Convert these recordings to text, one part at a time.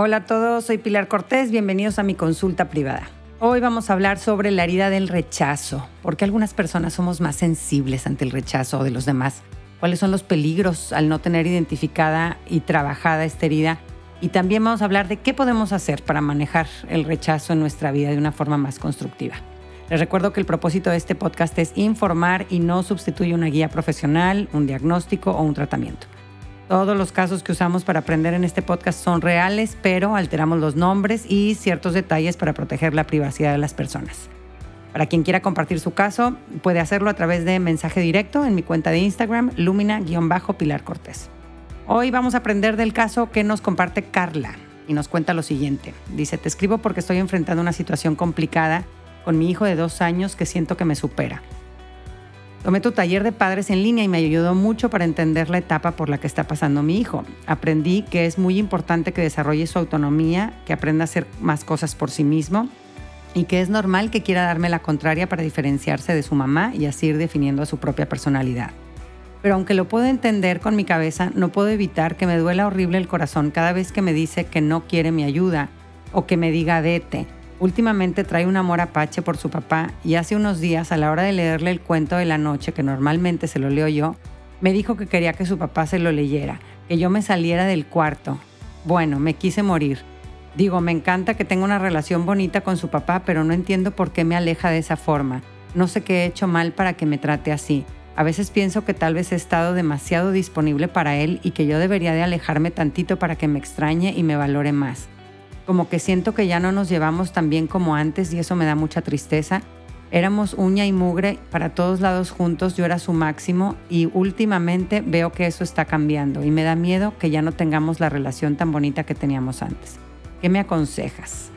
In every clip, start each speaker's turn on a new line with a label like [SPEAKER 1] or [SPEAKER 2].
[SPEAKER 1] Hola a todos, soy Pilar Cortés, bienvenidos a mi consulta privada. Hoy vamos a hablar sobre la herida del rechazo, porque algunas personas somos más sensibles ante el rechazo de los demás. ¿Cuáles son los peligros al no tener identificada y trabajada esta herida? Y también vamos a hablar de qué podemos hacer para manejar el rechazo en nuestra vida de una forma más constructiva. Les recuerdo que el propósito de este podcast es informar y no sustituye una guía profesional, un diagnóstico o un tratamiento. Todos los casos que usamos para aprender en este podcast son reales, pero alteramos los nombres y ciertos detalles para proteger la privacidad de las personas. Para quien quiera compartir su caso, puede hacerlo a través de mensaje directo en mi cuenta de Instagram, lumina-pilar Cortés. Hoy vamos a aprender del caso que nos comparte Carla y nos cuenta lo siguiente. Dice, te escribo porque estoy enfrentando una situación complicada con mi hijo de dos años que siento que me supera. Tomé tu taller de padres en línea y me ayudó mucho para entender la etapa por la que está pasando mi hijo. Aprendí que es muy importante que desarrolle su autonomía, que aprenda a hacer más cosas por sí mismo y que es normal que quiera darme la contraria para diferenciarse de su mamá y así ir definiendo a su propia personalidad. Pero aunque lo puedo entender con mi cabeza, no puedo evitar que me duela horrible el corazón cada vez que me dice que no quiere mi ayuda o que me diga dete Últimamente trae un amor apache por su papá y hace unos días a la hora de leerle el cuento de la noche, que normalmente se lo leo yo, me dijo que quería que su papá se lo leyera, que yo me saliera del cuarto. Bueno, me quise morir. Digo, me encanta que tenga una relación bonita con su papá, pero no entiendo por qué me aleja de esa forma. No sé qué he hecho mal para que me trate así. A veces pienso que tal vez he estado demasiado disponible para él y que yo debería de alejarme tantito para que me extrañe y me valore más como que siento que ya no nos llevamos tan bien como antes y eso me da mucha tristeza. Éramos uña y mugre para todos lados juntos, yo era su máximo y últimamente veo que eso está cambiando y me da miedo que ya no tengamos la relación tan bonita que teníamos antes. ¿Qué me aconsejas?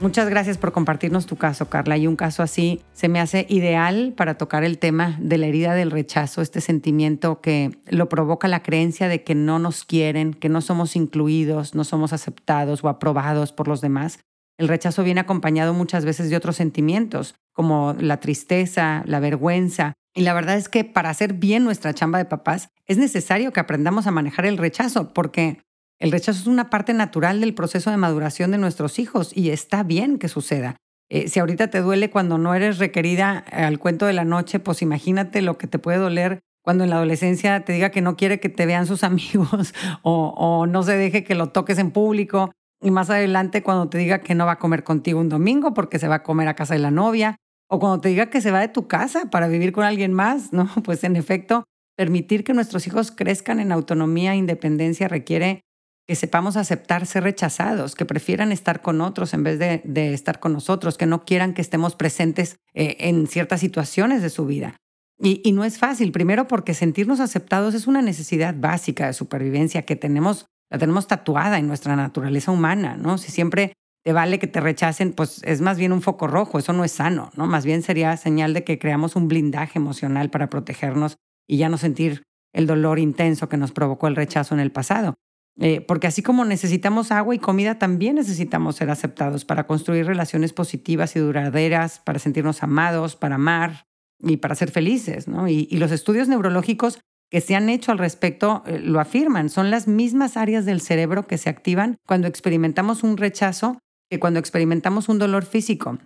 [SPEAKER 1] Muchas gracias por compartirnos tu caso, Carla. Y un caso así se me hace ideal para tocar el tema de la herida del rechazo, este sentimiento que lo provoca la creencia de que no nos quieren, que no somos incluidos, no somos aceptados o aprobados por los demás. El rechazo viene acompañado muchas veces de otros sentimientos, como la tristeza, la vergüenza. Y la verdad es que para hacer bien nuestra chamba de papás es necesario que aprendamos a manejar el rechazo, porque el rechazo es una parte natural del proceso de maduración de nuestros hijos y está bien que suceda. Eh, si ahorita te duele cuando no eres requerida al cuento de la noche, pues imagínate lo que te puede doler cuando en la adolescencia te diga que no quiere que te vean sus amigos o, o no se deje que lo toques en público. Y más adelante cuando te diga que no va a comer contigo un domingo porque se va a comer a casa de la novia. O cuando te diga que se va de tu casa para vivir con alguien más, ¿no? Pues en efecto, permitir que nuestros hijos crezcan en autonomía e independencia requiere que sepamos aceptar ser rechazados, que prefieran estar con otros en vez de, estar con nosotros, que no quieran que estemos presentes eh, en ciertas situaciones de su vida. Y, y, no es fácil, primero porque sentirnos aceptados es una necesidad básica de supervivencia que tenemos, la tenemos tatuada en nuestra naturaleza humana, ¿no? Si siempre te vale que te rechacen, pues es más bien un foco rojo, eso no es sano, ¿no? Más bien sería señal de que creamos un blindaje emocional para protegernos y ya no sentir el dolor intenso que nos provocó el rechazo en el pasado. Eh, porque así como necesitamos agua y comida, también necesitamos ser aceptados para construir relaciones positivas y duraderas, para sentirnos amados, para amar y para ser felices. ¿no? Y, los estudios neurológicos que se han hecho al respecto eh, lo afirman. Son las mismas áreas del cerebro que se activan cuando experimentamos un rechazo que cuando experimentamos un dolor físico.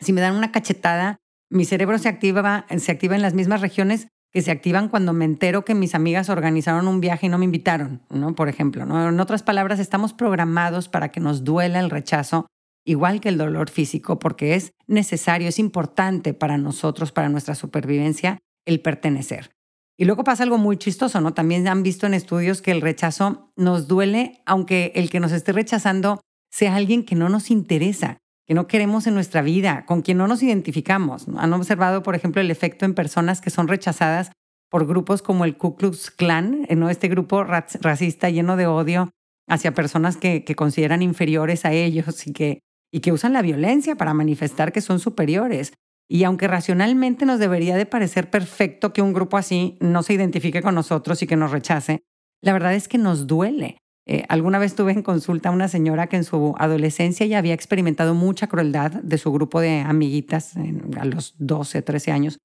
[SPEAKER 1] Si me dan una cachetada, mi cerebro se activa, se activa en las mismas regiones que se activan cuando me entero que mis amigas organizaron un viaje y no me invitaron, ¿no? Por ejemplo, ¿no? En otras palabras, estamos programados para que nos duela el rechazo, igual que el dolor físico, porque es necesario, es importante para nosotros, para nuestra supervivencia, el pertenecer. Y luego pasa algo muy chistoso, ¿no? También han visto en estudios que el rechazo nos duele, aunque el que nos esté rechazando sea alguien que no nos interesa que no queremos en nuestra vida, con quien no nos identificamos. Han observado, por ejemplo, el efecto en personas que son rechazadas por grupos como el Ku Klux Klan, ¿no? este grupo racista lleno de odio hacia personas que, consideran inferiores a ellos y que, y que usan la violencia para manifestar que son superiores. Y aunque racionalmente nos debería de parecer perfecto que un grupo así no se identifique con nosotros y que nos rechace, la verdad es que nos duele. Eh, alguna vez tuve en consulta a una señora que en su adolescencia ya había experimentado mucha crueldad de su grupo de amiguitas a los 12, 13 años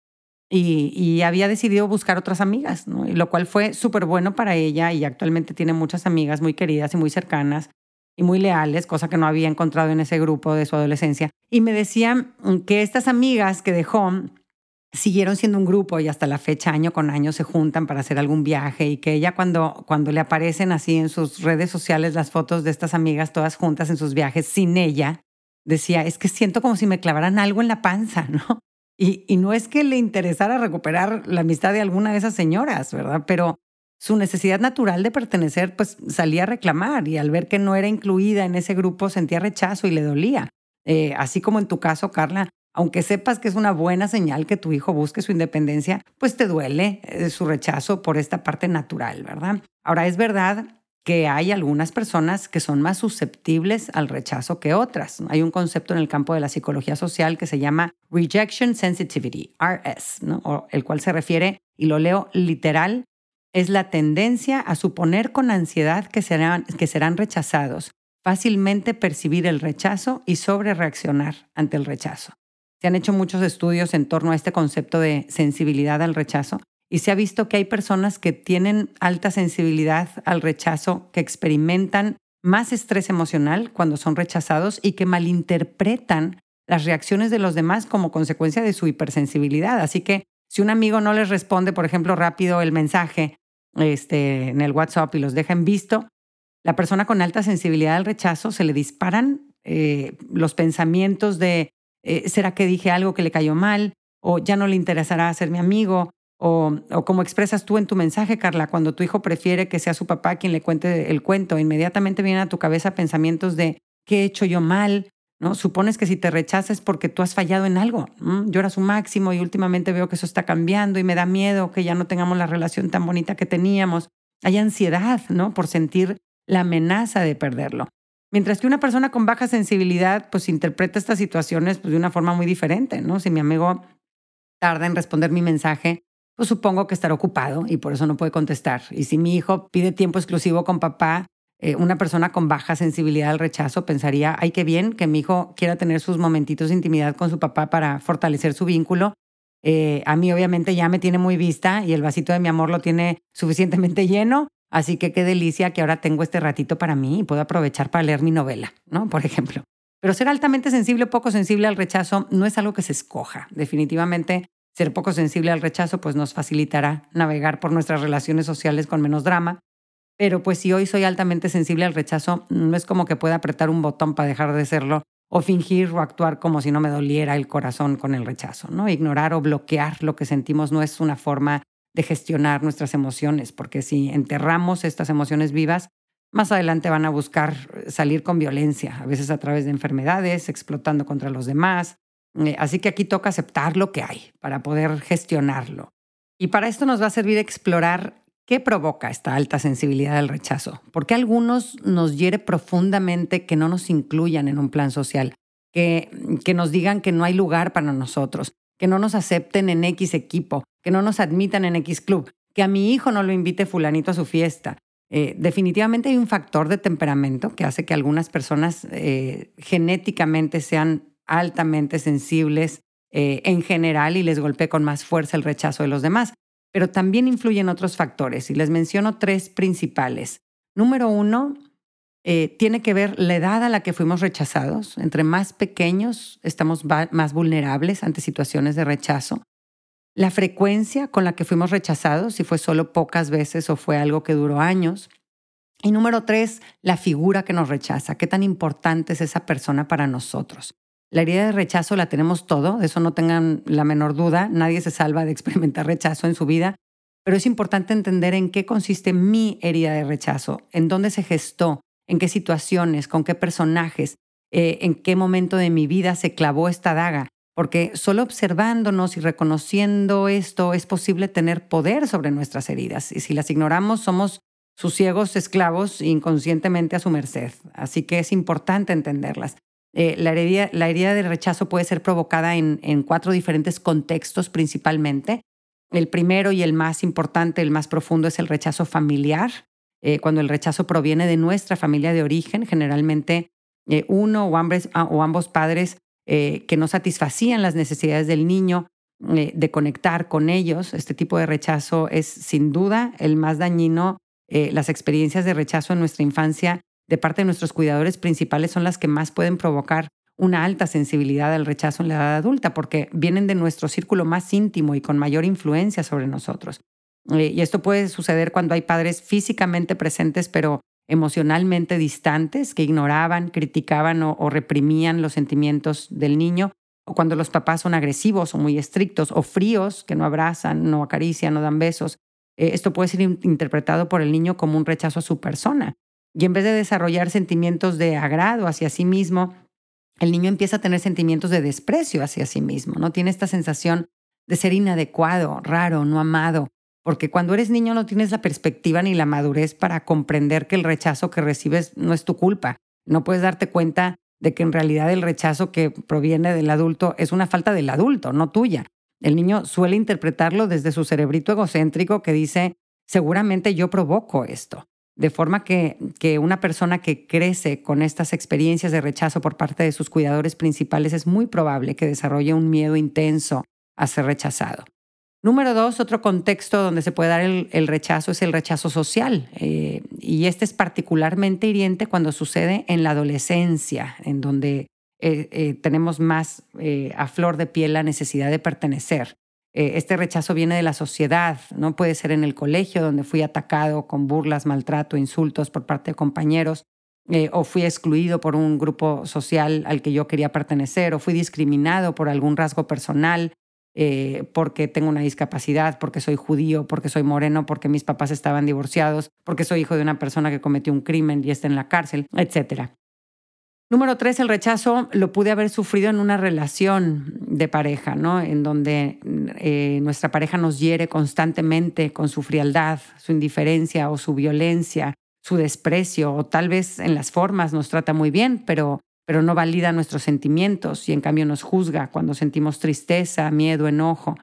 [SPEAKER 1] y, había decidido buscar otras amigas, lo cual fue súper bueno para ella y actualmente tiene muchas amigas muy queridas y muy cercanas y muy leales, cosa que no había encontrado en ese grupo de su adolescencia. Y me decía que estas amigas que dejó siguieron siendo un grupo y hasta la fecha, año con año, se juntan para hacer algún viaje y que ella cuando, cuando le aparecen así en sus redes sociales las fotos de estas amigas todas juntas en sus viajes sin ella, decía, es que siento como si me clavaran algo en la panza, ¿no? Y, no es que le interesara recuperar la amistad de alguna de esas señoras, ¿verdad? Pero su necesidad natural de pertenecer, pues salía a reclamar y al ver que no era incluida en ese grupo sentía rechazo y le dolía. Eh, así como en tu caso, Carla, aunque sepas que es una buena señal que tu hijo busque su independencia, pues te duele eh, su rechazo por esta parte natural, ¿verdad? Ahora, es verdad que hay algunas personas que son más susceptibles al rechazo que otras. Hay un concepto en el campo de la psicología social que se llama Rejection Sensitivity, RS, el cual se refiere, y lo leo literal, es la tendencia a suponer con ansiedad que serán, que serán rechazados, fácilmente percibir el rechazo y sobre reaccionar ante el rechazo. Se han hecho muchos estudios en torno a este concepto de sensibilidad al rechazo y se ha visto que hay personas que tienen alta sensibilidad al rechazo, que experimentan más estrés emocional cuando son rechazados y que malinterpretan las reacciones de los demás como consecuencia de su hipersensibilidad. Así que si un amigo no les responde, por ejemplo, rápido el mensaje este, en el WhatsApp y los deja en visto, la persona con alta sensibilidad al rechazo se le disparan eh, los pensamientos de eh, ¿será que dije algo que le cayó mal? ¿O ya no le interesará ser mi amigo? O, como expresas tú en tu mensaje, Carla, cuando tu hijo prefiere que sea su papá quien le cuente el cuento, inmediatamente vienen a tu cabeza pensamientos de ¿qué he hecho yo mal? ¿No? Supones que si te rechazas porque tú has fallado en algo. Yo era su máximo y últimamente veo que eso está cambiando y me da miedo que ya no tengamos la relación tan bonita que teníamos. Hay ansiedad, ¿no? Por sentir la amenaza de perderlo. Mientras que una persona con baja sensibilidad, pues interpreta estas situaciones pues, de una forma muy diferente, ¿no? Si mi amigo tarda en responder mi mensaje, pues supongo que estará ocupado y por eso no puede contestar. Y si mi hijo pide tiempo exclusivo con papá, eh, una persona con baja sensibilidad al rechazo pensaría, ay, qué bien que mi hijo quiera tener sus momentitos de intimidad con su papá para fortalecer su vínculo. Eh, a mí obviamente ya me tiene muy vista y el vasito de mi amor lo tiene suficientemente lleno, así que qué delicia que ahora tengo este ratito para mí y puedo aprovechar para leer mi novela, ¿no? Por ejemplo. Pero ser altamente sensible o poco sensible al rechazo no es algo que se escoja. Definitivamente ser poco sensible al rechazo pues nos facilitará navegar por nuestras relaciones sociales con menos drama. Pero pues si hoy soy altamente sensible al rechazo, no es como que pueda apretar un botón para dejar de serlo o fingir o actuar como si no me doliera el corazón con el rechazo, ¿no? Ignorar o bloquear lo que sentimos no es una forma de gestionar nuestras emociones, porque si enterramos estas emociones vivas, más adelante van a buscar salir con violencia, a veces a través de enfermedades, explotando contra los demás, eh, así que aquí toca aceptar lo que hay para poder gestionarlo. Y para esto nos va a servir explorar qué provoca esta alta sensibilidad al rechazo. ¿Por qué a algunos nos hiere profundamente que no nos incluyan en un plan social? Que, que nos digan que no hay lugar para nosotros, que no nos acepten en X equipo, que no nos admitan en X club, que a mi hijo no lo invite fulanito a su fiesta. Eh, definitivamente hay un factor de temperamento que hace que algunas personas eh, genéticamente sean altamente sensibles eh, en general y les golpea con más fuerza el rechazo de los demás. Pero también influyen otros factores y les menciono tres principales. Número uno, tiene que ver la edad a la que fuimos rechazados. Entre más pequeños estamos más vulnerables ante situaciones de rechazo. La frecuencia con la que fuimos rechazados, si fue solo pocas veces o fue algo que duró años. Y número tres, la figura que nos rechaza. ¿Qué tan importante es esa persona para nosotros? La herida de rechazo la tenemos todo, de eso no tengan la menor duda, nadie se salva de experimentar rechazo en su vida, pero es importante entender en qué consiste mi herida de rechazo, en dónde se gestó, en qué situaciones, con qué personajes, eh, en qué momento de mi vida se clavó esta daga, porque solo observándonos y reconociendo esto es posible tener poder sobre nuestras heridas, y si las ignoramos somos sus ciegos esclavos inconscientemente a su merced, así que es importante entenderlas. Eh, la, herida, la, herida, de rechazo puede ser provocada en, cuatro diferentes contextos principalmente. El primero y el más importante, el más profundo, es el rechazo familiar. Eh, cuando el rechazo proviene de nuestra familia de origen, generalmente eh, uno ah, o ambos padres que no satisfacían las necesidades del niño eh, de conectar con ellos. Este tipo de rechazo es sin duda el más dañino. Eh, las experiencias de rechazo en nuestra infancia de parte de nuestros cuidadores principales son las que más pueden provocar una alta sensibilidad al rechazo en la edad adulta porque vienen de nuestro círculo más íntimo y con mayor influencia sobre nosotros. Eh, y esto puede suceder cuando hay padres físicamente presentes pero emocionalmente distantes que ignoraban, criticaban o, reprimían los sentimientos del niño, o cuando los papás son agresivos o muy estrictos o fríos, que no abrazan, no acarician, no dan besos. Eh, esto puede ser interpretado por el niño como un rechazo a su persona. Y en vez de desarrollar sentimientos de agrado hacia sí mismo, el niño empieza a tener sentimientos de desprecio hacia sí mismo, ¿no? Tiene esta sensación de ser inadecuado, raro, no amado, porque cuando eres niño no tienes la perspectiva ni la madurez para comprender que el rechazo que recibes no es tu culpa. No puedes darte cuenta de que en realidad el rechazo que proviene del adulto es una falta del adulto, no tuya. El niño suele interpretarlo desde su cerebrito egocéntrico que dice, seguramente yo provoco esto. De forma que, que una persona que crece con estas experiencias de rechazo por parte de sus cuidadores principales es muy probable que desarrolle un miedo intenso a ser rechazado. Número dos, otro contexto donde se puede dar el, rechazo es el rechazo social. Eh, y este es particularmente hiriente cuando sucede en la adolescencia, en donde eh, eh, tenemos más a flor de piel la necesidad de pertenecer. este rechazo viene de la sociedad, no puede ser en el colegio donde fui atacado con burlas, maltrato, insultos por parte de compañeros, o fui excluido por un grupo social al que yo quería pertenecer, o fui discriminado por algún rasgo personal, eh, porque tengo una discapacidad, porque soy judío, porque soy moreno, porque mis papás estaban divorciados, porque soy hijo de una persona que cometió un crimen y está en la cárcel, etc. Número tres, el rechazo lo pude haber sufrido en una relación de pareja, ¿no? En donde eh, nuestra pareja nos hiere constantemente con su frialdad, su indiferencia o su violencia, su desprecio, o tal vez en las formas nos trata muy bien, pero pero no valida nuestros sentimientos y en cambio nos juzga cuando sentimos tristeza, miedo, enojo.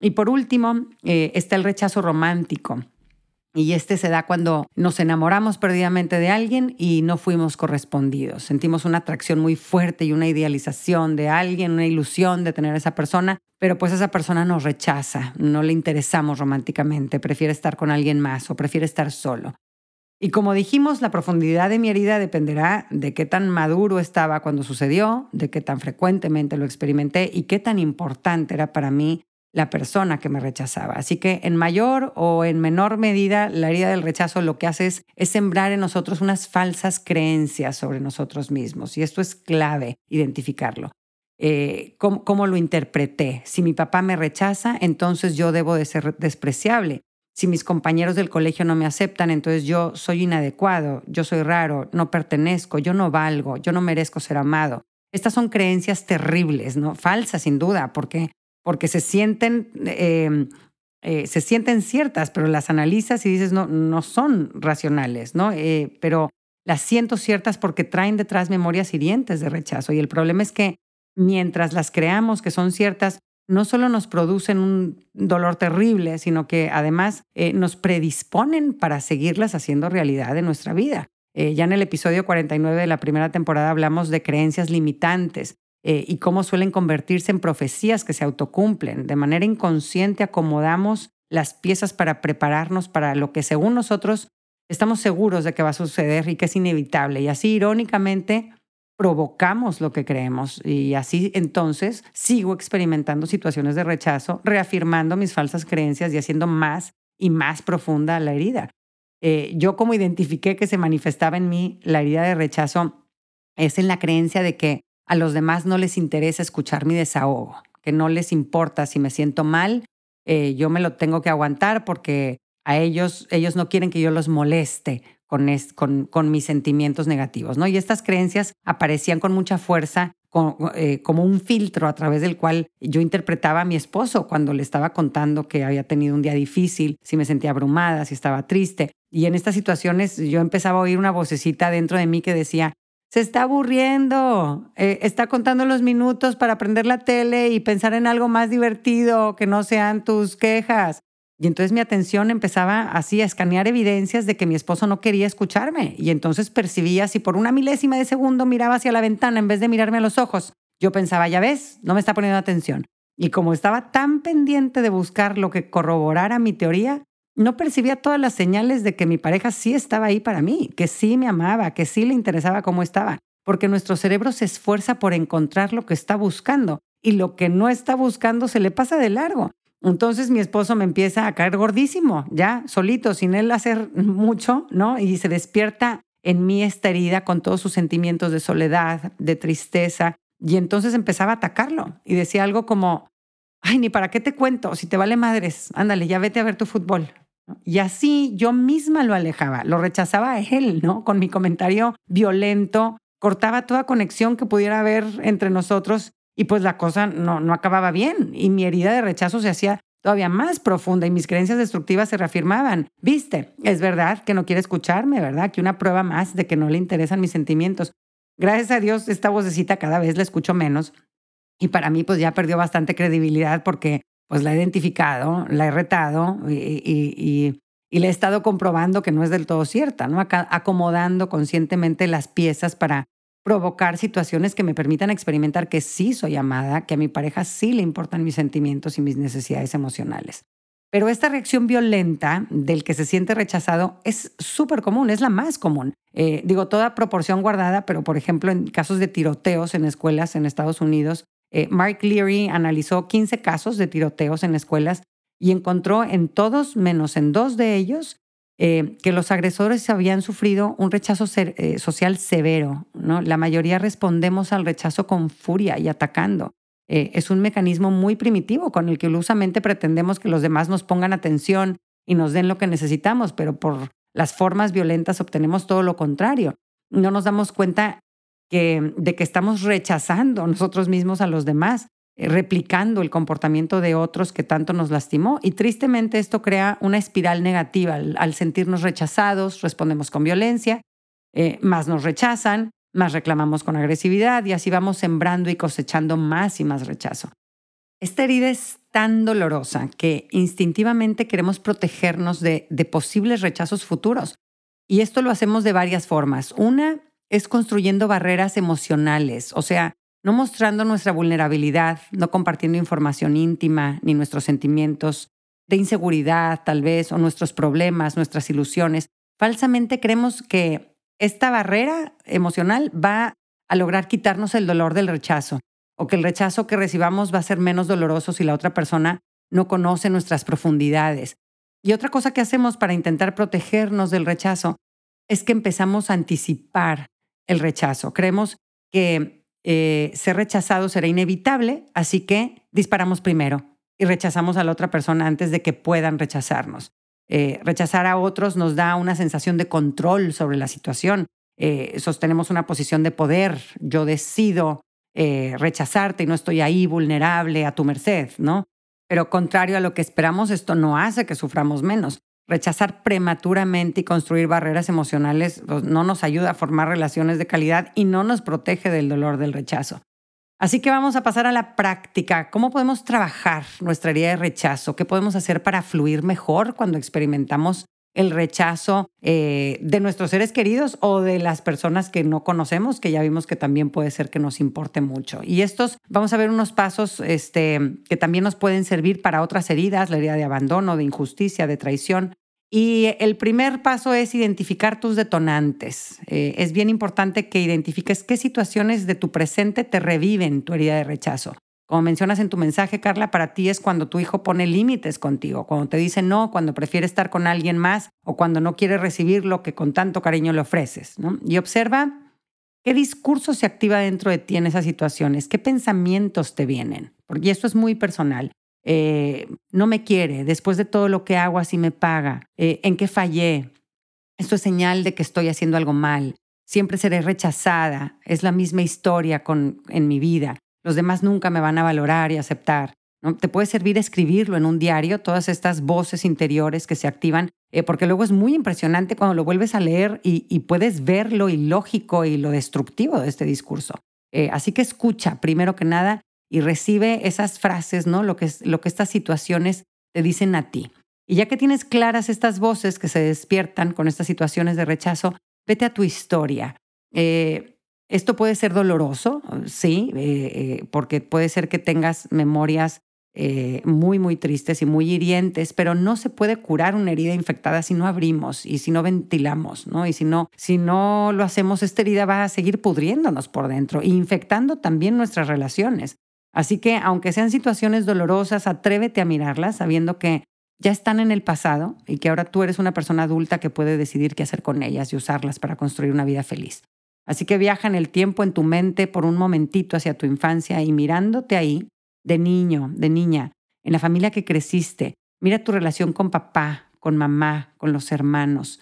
[SPEAKER 1] Y por último, eh, está el rechazo romántico. Y este se da cuando nos enamoramos perdidamente de alguien y no fuimos correspondidos. Sentimos una atracción muy fuerte y una idealización de alguien, una ilusión de tener a esa persona, pero pues esa persona nos rechaza, no le interesamos románticamente, prefiere estar con alguien más o prefiere estar solo. Y como dijimos, la profundidad de mi herida dependerá de qué tan maduro estaba cuando sucedió, de qué tan frecuentemente lo experimenté y qué tan importante era para mí la persona que me rechazaba. Así que en mayor o en menor medida, la herida del rechazo lo que hace es, sembrar en nosotros unas falsas creencias sobre nosotros mismos. Y esto es clave, identificarlo. Eh, ¿cómo, ¿Cómo lo interpreté? Si mi papá me rechaza, entonces yo debo de ser despreciable si mis compañeros del colegio no me aceptan, entonces yo soy inadecuado, yo soy raro, no pertenezco, yo no valgo, yo no merezco ser amado. Estas son creencias terribles, ¿no? Falsas, sin duda, porque, porque se sienten... Em, eh, se sienten ciertas, pero las analizas y dices, no, no son racionales, ¿no? Eh, pero las siento ciertas porque traen detrás memorias hirientes de rechazo. Y el problema es que mientras las creamos que son ciertas, no solo nos producen un dolor terrible, sino que además eh, nos predisponen para seguirlas haciendo realidad en nuestra vida. Eh, ya en el episodio 49 de la primera temporada hablamos de creencias limitantes eh, y cómo suelen convertirse en profecías que se autocumplen. De manera inconsciente acomodamos las piezas para prepararnos para lo que según nosotros estamos seguros de que va a suceder y que es inevitable. Y así irónicamente provocamos lo que creemos y así entonces sigo experimentando situaciones de rechazo, reafirmando mis falsas creencias y haciendo más y más profunda la herida. Eh, yo como identifiqué que se manifestaba en mí la herida de rechazo es en la creencia de que a los demás no les interesa escuchar mi desahogo, que no les importa si me siento mal, eh, yo me lo tengo que aguantar porque a ellos, ellos no quieren que yo los moleste con, mis sentimientos negativos, ¿no? Y estas creencias aparecían con mucha fuerza eh, como un filtro a través del cual yo interpretaba a mi esposo cuando le estaba contando que había tenido un día difícil, si me sentía abrumada, si estaba triste. Y en estas situaciones yo empezaba a oír una vocecita dentro de mí que decía, se está aburriendo, eh, está contando los minutos para prender la tele y pensar en algo más divertido que no sean tus quejas. Y entonces mi atención empezaba así a escanear evidencias de que mi esposo no quería escucharme. Y entonces percibía si por una milésima de segundo miraba hacia la ventana en vez de mirarme a los ojos. Yo pensaba, ya ves, no me está poniendo atención. Y como estaba tan pendiente de buscar lo que corroborara mi teoría, no percibía todas las señales de que mi pareja sí estaba ahí para mí, que sí me amaba, que sí le interesaba cómo estaba, porque nuestro cerebro se esfuerza por encontrar lo que está buscando y lo que no está buscando se le pasa de largo. Entonces mi esposo me empieza a caer gordísimo, ya solito, sin él hacer mucho, ¿no? Y se despierta en mí esta herida con todos sus sentimientos de soledad, de tristeza, y entonces empezaba a atacarlo y decía algo como, ay, ni para qué te cuento, si te vale madres, ándale, ya vete a ver tu fútbol. Y así yo misma lo alejaba, lo rechazaba a él, ¿no? Con mi comentario violento, cortaba toda conexión que pudiera haber entre nosotros y pues la cosa no, no acababa bien y mi herida de rechazo se hacía todavía más profunda y mis creencias destructivas se reafirmaban. Viste, es verdad que no quiere escucharme, ¿verdad? Que una prueba más de que no le interesan mis sentimientos. Gracias a Dios, esta vocecita cada vez la escucho menos y para mí pues ya perdió bastante credibilidad porque pues la he identificado, la he retado y, y, le he estado comprobando que no es del todo cierta, ¿no? Acomodando conscientemente las piezas para provocar situaciones que me permitan experimentar que sí soy amada, que a mi pareja sí le importan mis sentimientos y mis necesidades emocionales. Pero esta reacción violenta del que se siente rechazado es súper común, es la más común. Eh, digo, toda proporción guardada, pero por ejemplo, en casos de tiroteos en escuelas en Estados Unidos, eh, Mark Leary analizó 15 casos de tiroteos en escuelas y encontró en todos, menos en dos de ellos, eh, que los agresores habían sufrido un rechazo eh, social severo. ¿no? La mayoría respondemos al rechazo con furia y atacando. Eh, es un mecanismo muy primitivo con el que ilusamente pretendemos que los demás nos pongan atención y nos den lo que necesitamos, pero por las formas violentas obtenemos todo lo contrario. No nos damos cuenta de que estamos rechazando nosotros mismos a los demás replicando el comportamiento de otros que tanto nos lastimó. Y tristemente esto crea una espiral negativa. Al, sentirnos rechazados, respondemos con violencia, eh, más nos rechazan, más reclamamos con agresividad y así vamos sembrando y cosechando más y más rechazo. Esta herida es tan dolorosa que instintivamente queremos protegernos de posibles rechazos futuros. Y esto lo hacemos de varias formas. Una es construyendo barreras emocionales, o sea, no mostrando nuestra vulnerabilidad, no compartiendo información íntima ni nuestros sentimientos de inseguridad tal vez o nuestros problemas, nuestras ilusiones. Falsamente creemos que esta barrera emocional va a lograr quitarnos el dolor del rechazo o que el rechazo que recibamos va a ser menos doloroso si la otra persona no conoce nuestras profundidades. Y otra cosa que hacemos para intentar protegernos del rechazo es que empezamos a anticipar el rechazo. Creemos que eh, ser rechazado será inevitable, así que disparamos primero y rechazamos a la otra persona antes de que puedan rechazarnos. Eh, rechazar a otros nos da una sensación de control sobre la situación. Eh, sostenemos una posición de poder. Yo decido rechazarte y no estoy ahí vulnerable a tu merced, ¿no? Pero contrario a lo que esperamos, esto no hace que suframos menos. Rechazar prematuramente y construir barreras emocionales pues, no nos ayuda a formar relaciones de calidad y no nos protege del dolor del rechazo. Así que vamos a pasar a la práctica. ¿Cómo podemos trabajar nuestra herida de rechazo? ¿Qué podemos hacer para fluir mejor cuando experimentamos el rechazo eh, de nuestros seres queridos o de las personas que no conocemos, que ya vimos que también puede ser que nos importe mucho. Y estos, vamos a ver unos pasos este, que también nos pueden servir para otras heridas, la herida de abandono, de injusticia, de traición, y el primer paso es identificar tus detonantes. Eh, es bien importante que identifiques qué situaciones de tu presente te reviven tu herida de rechazo. Como mencionas en tu mensaje, Carla, para ti es cuando tu hijo pone límites contigo, cuando te dice no, cuando prefiere estar con alguien más o cuando no quiere recibir lo que con tanto cariño le ofreces. Y observa qué discurso se activa dentro de ti en esas situaciones, qué pensamientos te vienen, porque esto es muy personal. Eh, no me quiere, después de todo lo que hago así me paga, eh, en qué fallé, esto es señal de que estoy haciendo algo mal, siempre seré rechazada, es la misma historia con, en mi vida, los demás nunca me van a valorar y aceptar. ¿no? Te puede servir escribirlo en un diario, todas estas voces interiores que se activan, eh, porque luego es muy impresionante cuando lo vuelves a leer y, y, puedes ver lo ilógico y lo destructivo de este discurso. así que escucha, primero que nada, y recibe esas frases, ¿no? Lo que, lo que estas situaciones te dicen a ti. Y ya que tienes claras estas voces que se despiertan con estas situaciones de rechazo, vete a tu historia. Eh, esto puede ser doloroso, sí, eh, eh, porque puede ser que tengas memorias muy, muy tristes y muy hirientes, pero no se puede curar una herida infectada si no abrimos y si no ventilamos, ¿no? Y si no, si no lo hacemos, esta herida va a seguir pudriéndonos por dentro e infectando también nuestras relaciones. Así que, aunque sean situaciones dolorosas, atrévete a mirarlas sabiendo que ya están en el pasado y que ahora tú eres una persona adulta que puede decidir qué hacer con ellas y usarlas para construir una vida feliz. Así que viaja en el tiempo en tu mente por un momentito hacia tu infancia y mirándote ahí, de niño, de niña, en la familia que creciste, mira tu relación con papá, con mamá, con los hermanos,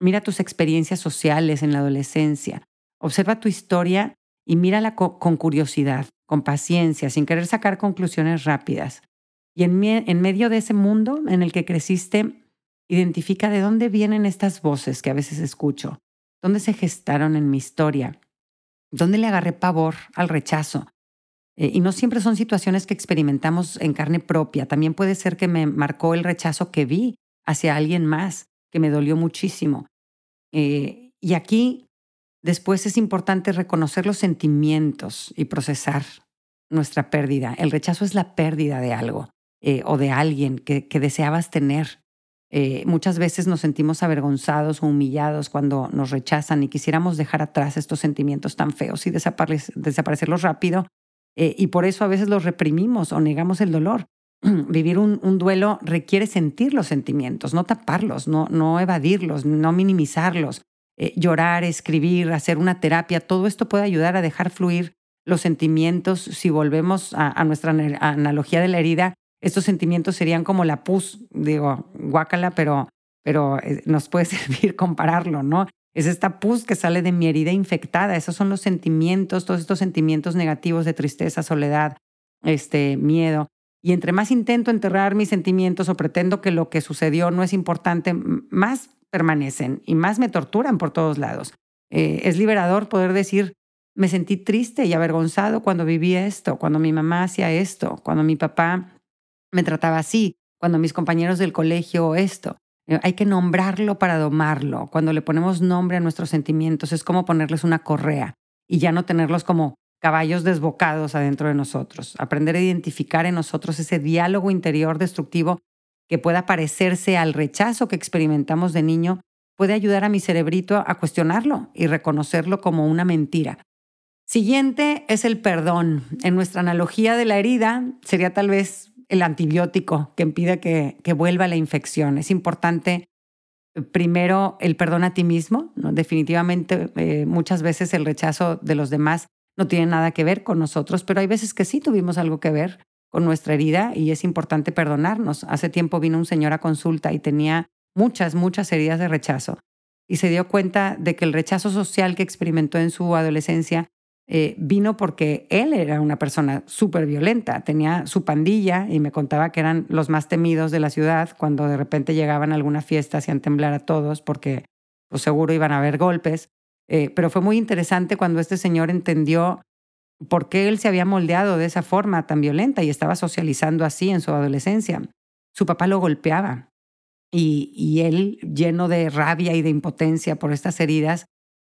[SPEAKER 1] mira tus experiencias sociales en la adolescencia, observa tu historia y mírala con curiosidad, con paciencia, sin querer sacar conclusiones rápidas. Y en, medio de ese mundo en el que creciste, identifica de dónde vienen estas voces que a veces escucho, dónde se gestaron en mi historia, dónde le agarré pavor al rechazo. Eh, y no siempre son situaciones que experimentamos en carne propia, también puede ser que me marcó el rechazo que vi hacia alguien más, que me dolió muchísimo. Eh, y aquí después es importante reconocer los sentimientos y procesar nuestra pérdida. El rechazo es la pérdida de algo. Eh, o de alguien que, deseabas tener. Eh, muchas veces nos sentimos avergonzados o humillados cuando nos rechazan y quisiéramos dejar atrás estos sentimientos tan feos y desaparecerlos rápido. Eh, y por eso a veces los reprimimos o negamos el dolor. Vivir un, duelo requiere sentir los sentimientos, no taparlos, no, no evadirlos, no minimizarlos. Llorar, escribir, hacer una terapia, todo esto puede ayudar a dejar fluir los sentimientos. Si volvemos a nuestra analogía de la herida, estos sentimientos serían como la pus, digo, guácala, pero, pero eh, nos puede servir compararlo, ¿no? Es esta pus que sale de mi herida infectada. Esos son los sentimientos, todos estos sentimientos negativos de tristeza, soledad, este, miedo. Y entre más intento enterrar mis sentimientos o pretendo que lo que sucedió no es importante, más permanecen y más me torturan por todos lados. Eh, es liberador poder decir, me sentí triste y avergonzado cuando vivía esto, cuando mi mamá hacía esto, cuando mi papá me trataba así, cuando mis compañeros del colegio esto. Eh, hay que nombrarlo para domarlo. Cuando le ponemos nombre a nuestros sentimientos es como ponerles una correa y ya no tenerlos como caballos desbocados adentro de nosotros. Aprender a identificar en nosotros ese diálogo interior destructivo que pueda parecerse al rechazo que experimentamos de niño puede ayudar a mi cerebrito a cuestionarlo y reconocerlo como una mentira. Siguiente es el perdón. En nuestra analogía de la herida sería tal vez el antibiótico que impide que, vuelva la infección. Es importante eh, primero el perdón a ti mismo. ¿no? Definitivamente eh, muchas veces el rechazo de los demás no tiene nada que ver con nosotros, pero hay veces que sí tuvimos algo que ver con nuestra herida y es importante perdonarnos. Hace tiempo vino un señor a consulta y tenía muchas, muchas heridas de rechazo y se dio cuenta de que el rechazo social que experimentó en su adolescencia eh, vino porque él era una persona súper violenta, tenía su pandilla y me contaba que eran los más temidos de la ciudad cuando de repente llegaban a alguna fiesta, hacían temblar a todos porque pues, seguro iban a haber golpes. Eh, pero fue muy interesante cuando este señor entendió por qué él se había moldeado de esa forma tan violenta y estaba socializando así en su adolescencia. Su papá lo golpeaba y, y él, lleno de rabia y de impotencia por estas heridas,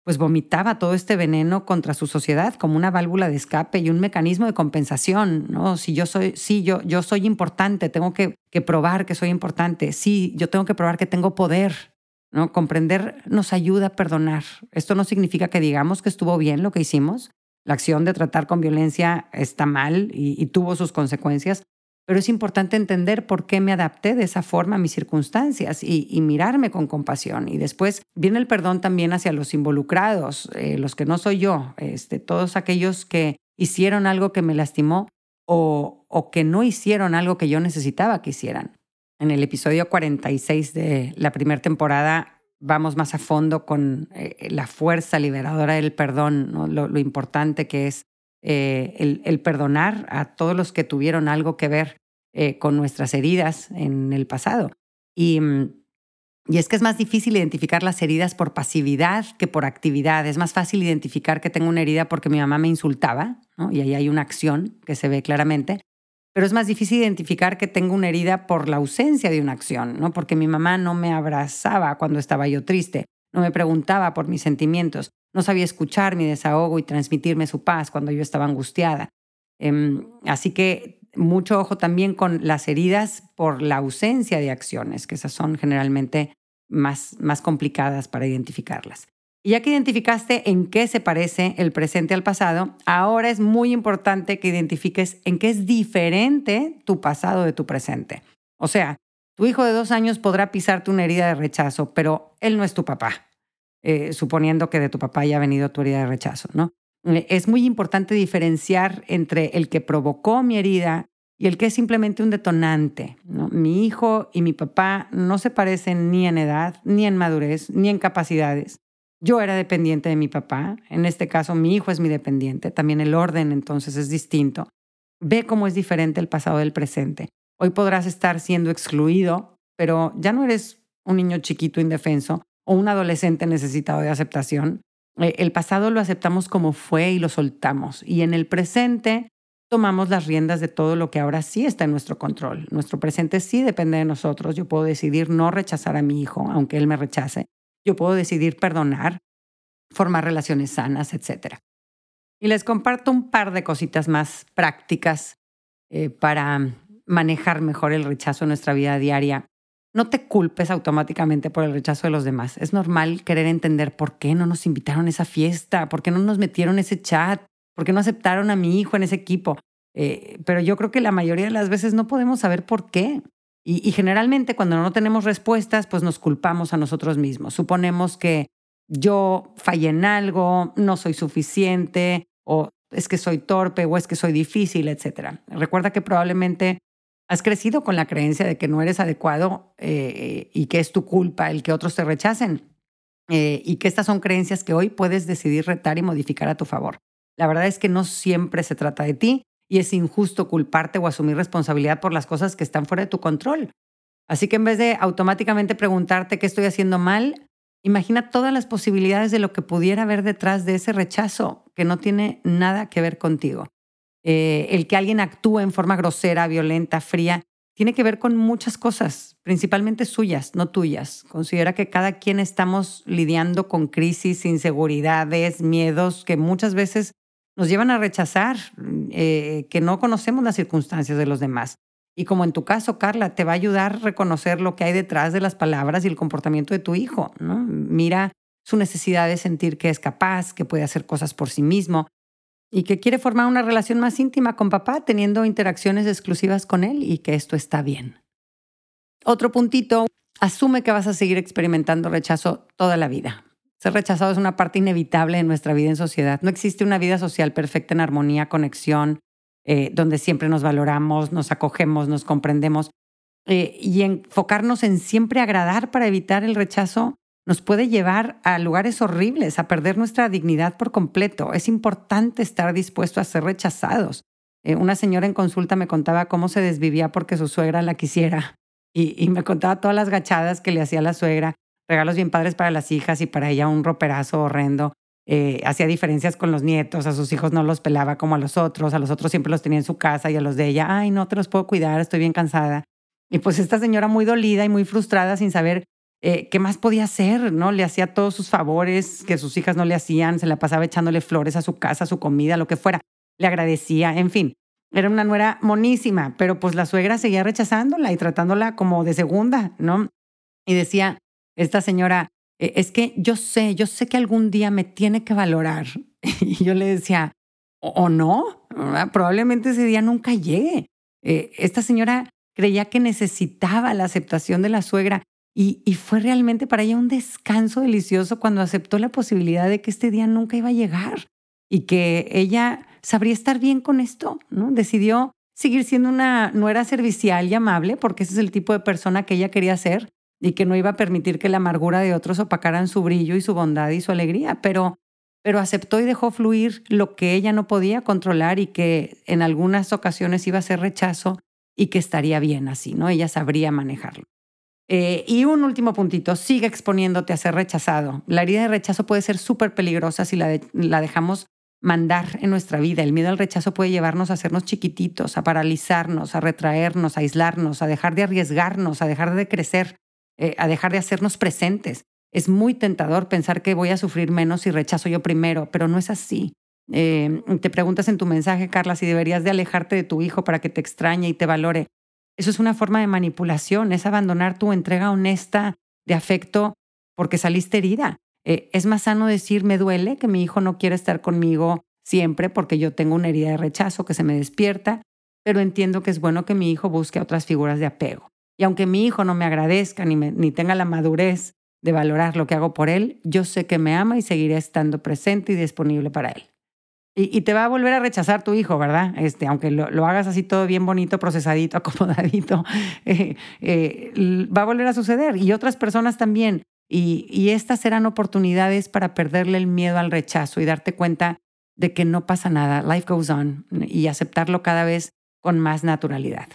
[SPEAKER 1] pues vomitaba todo este veneno contra su sociedad como una válvula de escape y un mecanismo de compensación, ¿no? Si yo soy, sí, yo, yo soy importante, tengo que, que probar que soy importante, sí, yo tengo que probar que tengo poder, ¿no? Comprender nos ayuda a perdonar. Esto no significa que digamos que estuvo bien lo que hicimos, la acción de tratar con violencia está mal y tuvo sus consecuencias, pero es importante entender por qué me adapté de esa forma a mis circunstancias y, mirarme con compasión. Y después viene el perdón también hacia los involucrados, eh, los que no soy yo, este, todos aquellos que hicieron algo que me lastimó o, que no hicieron algo que yo necesitaba que hicieran. En el episodio 46 de la primera temporada vamos más a fondo con eh, la fuerza liberadora del perdón, lo, importante que es eh, el, perdonar a todos los que tuvieron algo que ver eh, con nuestras heridas en el pasado. Y, mm, y es que es más difícil identificar las heridas por pasividad que por actividad. Es más fácil identificar que tengo una herida porque mi mamá me insultaba, y ahí hay una acción que se ve claramente. Pero es más difícil identificar que tengo una herida por la ausencia de una acción, ¿no? porque mi mamá no me abrazaba cuando estaba yo triste, no me preguntaba por mis sentimientos, no sabía escuchar mi desahogo y transmitirme su paz cuando yo estaba angustiada. Em, así que mucho ojo también con las heridas por la ausencia de acciones, que esas son generalmente más, más complicadas para identificarlas. Y ya que identificaste en qué se parece el presente al pasado, ahora es muy importante que identifiques en qué es diferente tu pasado de tu presente. O sea, tu hijo de dos años podrá pisarte una herida de rechazo, pero él no es tu papá, eh, suponiendo que de tu papá haya venido tu herida de rechazo, ¿no? Eh, es muy importante diferenciar entre el que provocó mi herida y el que es simplemente un detonante. Mi hijo y mi papá no se parecen ni en edad, ni en madurez, ni en capacidades. Yo era dependiente de mi papá, en este caso mi hijo es mi dependiente, también el orden entonces es distinto. Ve cómo es diferente el pasado del presente. Hoy podrás estar siendo excluido, pero ya no eres un niño chiquito indefenso o un adolescente necesitado de aceptación. Eh, el pasado lo aceptamos como fue y lo soltamos. Y en el presente tomamos las riendas de todo lo que ahora sí está en nuestro control. Nuestro presente sí depende de nosotros. Yo puedo decidir no rechazar a mi hijo, aunque él me rechace. Yo puedo decidir perdonar, formar relaciones sanas, etc. Y les comparto un par de cositas más prácticas eh, para manejar mejor el rechazo en nuestra vida diaria. No te culpes automáticamente por el rechazo de los demás. Es normal querer entender por qué no nos invitaron a esa fiesta, por qué no nos metieron ese chat, por qué no aceptaron a mi hijo en ese equipo. Eh, pero yo creo que la mayoría de las veces no podemos saber por qué. Y, generalmente cuando no tenemos respuestas, pues nos culpamos a nosotros mismos. Suponemos que yo fallé en algo, no soy suficiente, o es que soy torpe, o es que soy difícil, etc. Recuerda que probablemente Has crecido con la creencia de que no eres adecuado eh, y que es tu culpa el que otros te rechacen. Eh, y que estas son creencias que hoy puedes decidir retar y modificar a tu favor. La verdad es que no siempre se trata de ti y es injusto culparte o asumir responsabilidad por las cosas que están fuera de tu control. Así que en vez de automáticamente preguntarte qué estoy haciendo mal, imagina todas las posibilidades de lo que pudiera haber detrás de ese rechazo que no tiene nada que ver contigo. Eh, el que alguien actúe en forma grosera, violenta, fría, tiene que ver con muchas cosas, principalmente suyas, no tuyas. Considera que cada quien estamos lidiando con crisis, inseguridades, miedos que muchas veces nos llevan a rechazar, eh, que no conocemos las circunstancias de los demás. Y como en tu caso, Carla, te va a ayudar a reconocer lo que hay detrás de las palabras y el comportamiento de tu hijo. Mira su necesidad de sentir que es capaz, que puede hacer cosas por sí mismo, y que quiere formar una relación más íntima con papá, teniendo interacciones exclusivas con él y que esto está bien. Otro puntito, asume que vas a seguir experimentando rechazo toda la vida. Ser rechazado es una parte inevitable de nuestra vida en sociedad. No existe una vida social perfecta en armonía, conexión, eh, donde siempre nos valoramos, nos acogemos, nos comprendemos. Eh, y enfocarnos en siempre agradar para evitar el rechazo nos puede llevar a lugares horribles, a perder nuestra dignidad por completo. Es importante estar dispuesto a ser rechazados. Eh, una señora en consulta me contaba cómo se desvivía porque su suegra la quisiera y, me contaba todas las gachadas que le hacía la suegra, regalos bien padres para las hijas y para ella un roperazo horrendo. Eh, hacía diferencias con los nietos, a sus hijos no los pelaba como a los otros, a los otros siempre los tenía en su casa y a los de ella, ay, no te los puedo cuidar, estoy bien cansada. Y pues esta señora muy dolida y muy frustrada sin saber eh, ¿qué más podía hacer? ¿no? Le hacía todos sus favores que sus hijas no le hacían, se la pasaba echándole flores a su casa, a su comida, lo que fuera. Le agradecía, en fin. Era una nuera monísima, pero pues la suegra seguía rechazándola y tratándola como de segunda, ¿no? Y decía, esta señora, e, es que yo sé, yo sé que algún día me tiene que valorar. Y yo le decía, o, no, probablemente ese día nunca llegue. Eh, esta señora creía que necesitaba la aceptación de la suegra y, fue realmente para ella un descanso delicioso cuando aceptó la posibilidad de que este día nunca iba a llegar y que ella sabría estar bien con esto, ¿no? Decidió seguir siendo una nuera servicial y amable porque ese es el tipo de persona que ella quería ser y que no iba a permitir que la amargura de otros opacaran su brillo y su bondad y su alegría, pero, pero aceptó y dejó fluir lo que ella no podía controlar y que en algunas ocasiones iba a ser rechazo y que estaría bien así, ¿no? Ella sabría manejarlo. Eh, y un último puntito, sigue exponiéndote a ser rechazado. La herida de rechazo puede ser súper peligrosa si la, dejamos mandar en nuestra vida. El miedo al rechazo puede llevarnos a hacernos chiquititos, a paralizarnos, a retraernos, a aislarnos, a dejar de arriesgarnos, a dejar de crecer, eh, a dejar de hacernos presentes. Es muy tentador pensar que voy a sufrir menos si rechazo yo primero, pero no es así. Eh, te preguntas en tu mensaje, Carla, si deberías de alejarte de tu hijo para que te extrañe y te valore. Eso es una forma de manipulación, es abandonar tu entrega honesta de afecto porque saliste herida. Eh, es más sano decir, me duele que mi hijo no quiere estar conmigo siempre porque yo tengo una herida de rechazo que se me despierta, pero entiendo que es bueno que mi hijo busque otras figuras de apego. Y aunque mi hijo no me agradezca ni, ni tenga la madurez de valorar lo que hago por él, yo sé que me ama y seguiré estando presente y disponible para él. Y, te va a volver a rechazar tu hijo, ¿verdad? Este, aunque lo, hagas así todo bien bonito, procesadito, acomodadito, eh, eh, va a volver a suceder. Y otras personas también. Y, y estas serán oportunidades para perderle el miedo al rechazo y darte cuenta de que no pasa nada, life goes on, y aceptarlo cada vez con más naturalidad.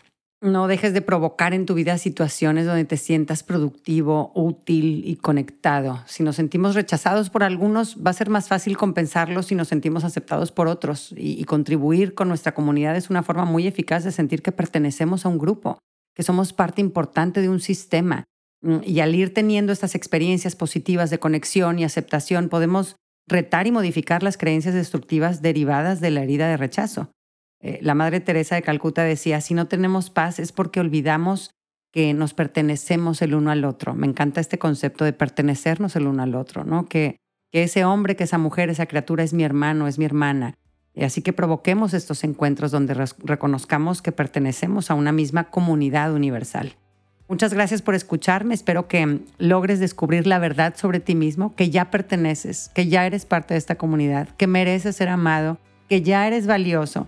[SPEAKER 1] No dejes de provocar en tu vida situaciones donde te sientas productivo, útil y conectado. Si nos sentimos rechazados por algunos, va a ser más fácil compensarlo si nos sentimos aceptados por otros. Y, contribuir con nuestra comunidad es una forma muy eficaz de sentir que pertenecemos a un grupo, que somos parte importante de un sistema. Mm, y al ir teniendo estas experiencias positivas de conexión y aceptación, podemos retar y modificar las creencias destructivas derivadas de la herida de rechazo. Eh, la Madre Teresa de Calcuta decía, si no tenemos paz es porque olvidamos que nos pertenecemos el uno al otro. Me encanta este concepto de pertenecernos el uno al otro, ¿no? Que, que ese hombre, que esa mujer, esa criatura es mi hermano, es mi hermana. Y así que provoquemos estos encuentros donde reconozcamos que pertenecemos a una misma comunidad universal. Muchas gracias por escucharme. Espero que logres descubrir la verdad sobre ti mismo, que ya perteneces, que ya eres parte de esta comunidad, que mereces ser amado, que ya eres valioso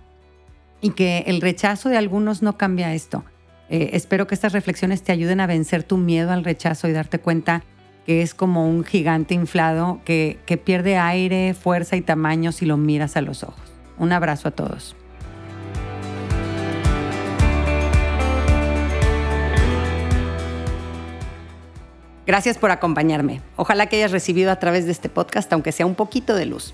[SPEAKER 1] y que el rechazo de algunos no cambia esto. Eh, espero que estas reflexiones te ayuden a vencer tu miedo al rechazo y darte cuenta que es como un gigante inflado que, que pierde aire, fuerza y tamaño si lo miras a los ojos. Un abrazo a todos. Gracias por acompañarme. Ojalá que hayas recibido a través de este podcast, aunque sea un poquito de luz.